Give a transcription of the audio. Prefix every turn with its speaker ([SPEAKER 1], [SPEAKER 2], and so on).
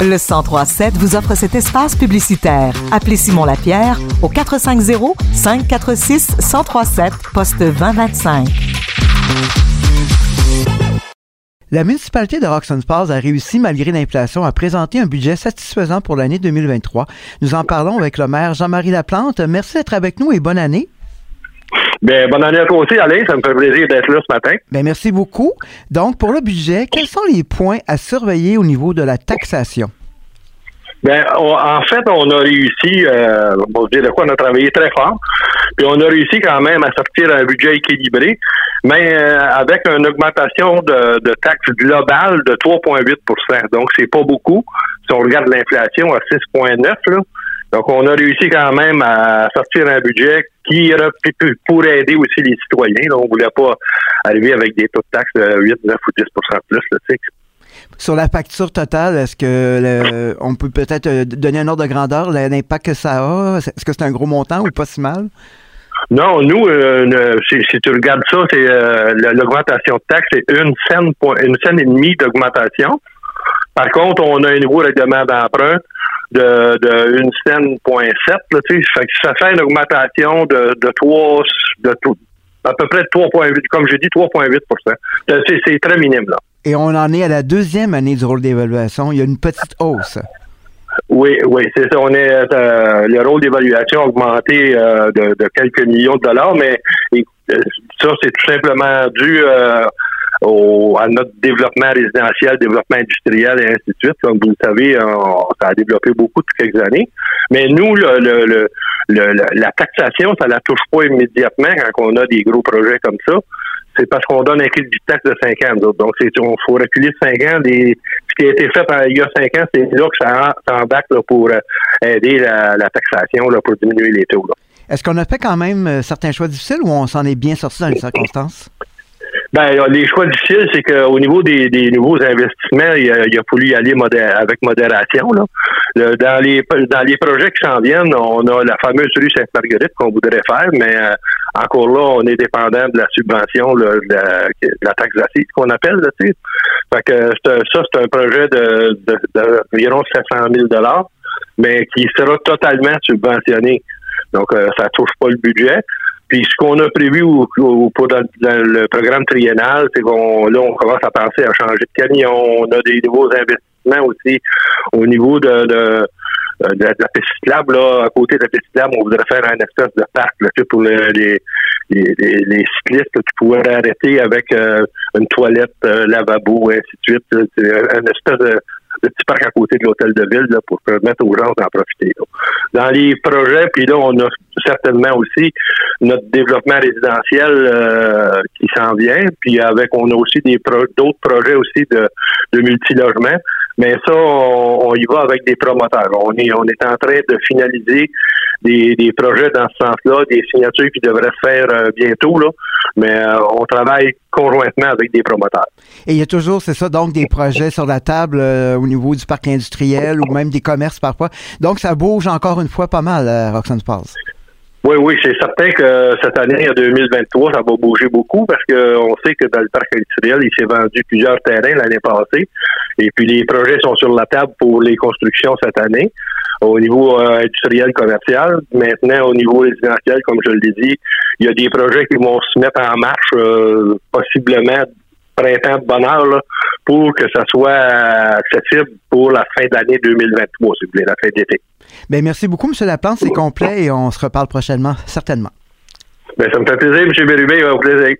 [SPEAKER 1] Le 1037 vous offre cet espace publicitaire. Appelez Simon Lapierre au 450 546 1037 poste 2025.
[SPEAKER 2] La municipalité de Roxton Falls a réussi, malgré l'inflation, à présenter un budget satisfaisant pour l'année 2023. Nous en parlons avec le maire Jean-Marie Laplante. Merci d'être avec nous et bonne année.
[SPEAKER 3] Bien, bonne année à toi aussi, Alain. Ça me fait plaisir d'être là ce matin.
[SPEAKER 2] Bien, merci beaucoup. Donc, pour le budget, quels sont les points à surveiller au niveau de la taxation?
[SPEAKER 3] Bien, en fait, on a réussi, euh, on dire de quoi, on a travaillé très fort, puis on a réussi quand même à sortir un budget équilibré, mais euh, avec une augmentation de, de taxes globale de 3,8% Donc, c'est pas beaucoup. Si on regarde l'inflation à 6,9 là, donc, on a réussi quand même à sortir un budget qui pourrait aider aussi les citoyens. on ne voulait pas arriver avec des taux de taxes de 8, 9 ou 10 de plus.
[SPEAKER 2] Sur la facture totale, est-ce que on peut peut-être euh, donner un ordre de grandeur, l'impact que ça a? Est-ce que c'est un gros montant ou pas si mal?
[SPEAKER 3] Non, nous, euh, si, tu regardes ça, c'est euh, l'augmentation de taxes, c'est une scène, une scène et demie d'augmentation. Par contre, on a un nouveau règlement d'emprunt de, de une scène point sept, ça fait une augmentation de, de 3, de tout, à peu près 3,8, comme j'ai dit, 3,8% C'est très minime, là.
[SPEAKER 2] Et on en est à la deuxième année du rôle d'évaluation. Il y a une petite hausse.
[SPEAKER 3] Oui, oui, c'est ça. On est euh, le rôle d'évaluation a augmenté euh, de, de, quelques millions de dollars, mais euh, ça, c'est tout simplement dû à notre développement résidentiel, développement industriel et ainsi de suite. Comme vous le savez, ça a développé beaucoup depuis quelques années. Mais nous, le, la taxation, ça la touche pas immédiatement quand on a des gros projets comme ça. C'est parce qu'on donne un crédit de taxe de 5 ans. Donc, c'est, on faut reculer de 5 ans. Des, ce qui a été fait il y a 5 ans, c'est là que ça, embarque pour euh, aider la, taxation là, pour diminuer les taux.
[SPEAKER 2] Est-ce qu'on a fait quand même euh, certains choix difficiles ou on s'en est bien sorti dans les circonstances?
[SPEAKER 3] Ben, les choix difficiles, c'est qu'au niveau des, nouveaux investissements, il a, il a fallu y aller avec modération. Là. dans les dans les projets qui s'en viennent, on a la fameuse rue Sainte-Marguerite qu'on voudrait faire, mais euh, encore là, on est dépendant de la subvention, de, la, taxe d'assises qu'on appelle. Là, fait que ça, c'est un projet de, d'environ 700 000 mais qui sera totalement subventionné. Donc, euh, ça touche pas le budget. Puis ce qu'on a prévu pour dans, le programme triennal, c'est qu'on là, on commence à penser à changer de camion. On a des nouveaux investissements aussi au niveau de, de de, la piste cyclable, là, à côté de la piste cyclable, on voudrait faire un espèce de parc là, pour les, les, les, cyclistes qui pourraient arrêter avec euh, une toilette, euh, lavabo, et ainsi de suite. C'est un espèce de, le petit parc à côté de l'hôtel de ville là, pour permettre aux gens d'en profiter. Dans les projets, puis là, on a certainement aussi notre développement résidentiel euh, qui s'en vient, puis avec on a aussi des d'autres projets aussi de, de multilogement. Mais ça, on, y va avec des promoteurs. On est, on est en train de finaliser des, des projets dans ce sens-là, des signatures qui devraient se faire euh, bientôt, là. Mais euh, on travaille conjointement avec des promoteurs.
[SPEAKER 2] Et il y a toujours, c'est ça, donc des projets sur la table euh, au niveau du parc industriel ou même des commerces parfois. Donc ça bouge encore une fois pas mal, Roxanne Falls.
[SPEAKER 3] Oui, oui, c'est certain que cette année, en 2023, ça va bouger beaucoup parce qu'on sait que dans le parc industriel, il s'est vendu plusieurs terrains l'année passée. Et puis les projets sont sur la table pour les constructions cette année au niveau euh, industriel commercial. Maintenant, au niveau résidentiel, comme je l'ai dit, il y a des projets qui vont se mettre en marche euh, possiblement printemps de bonheur pour que ça soit accessible pour la fin d'année 2023, si vous voulez, la fin d'été.
[SPEAKER 2] Bien, merci beaucoup, M. Laplante. C'est complet et on se reparle prochainement, certainement.
[SPEAKER 3] Bien, ça me fait plaisir, M. Bérubé. Au plaisir.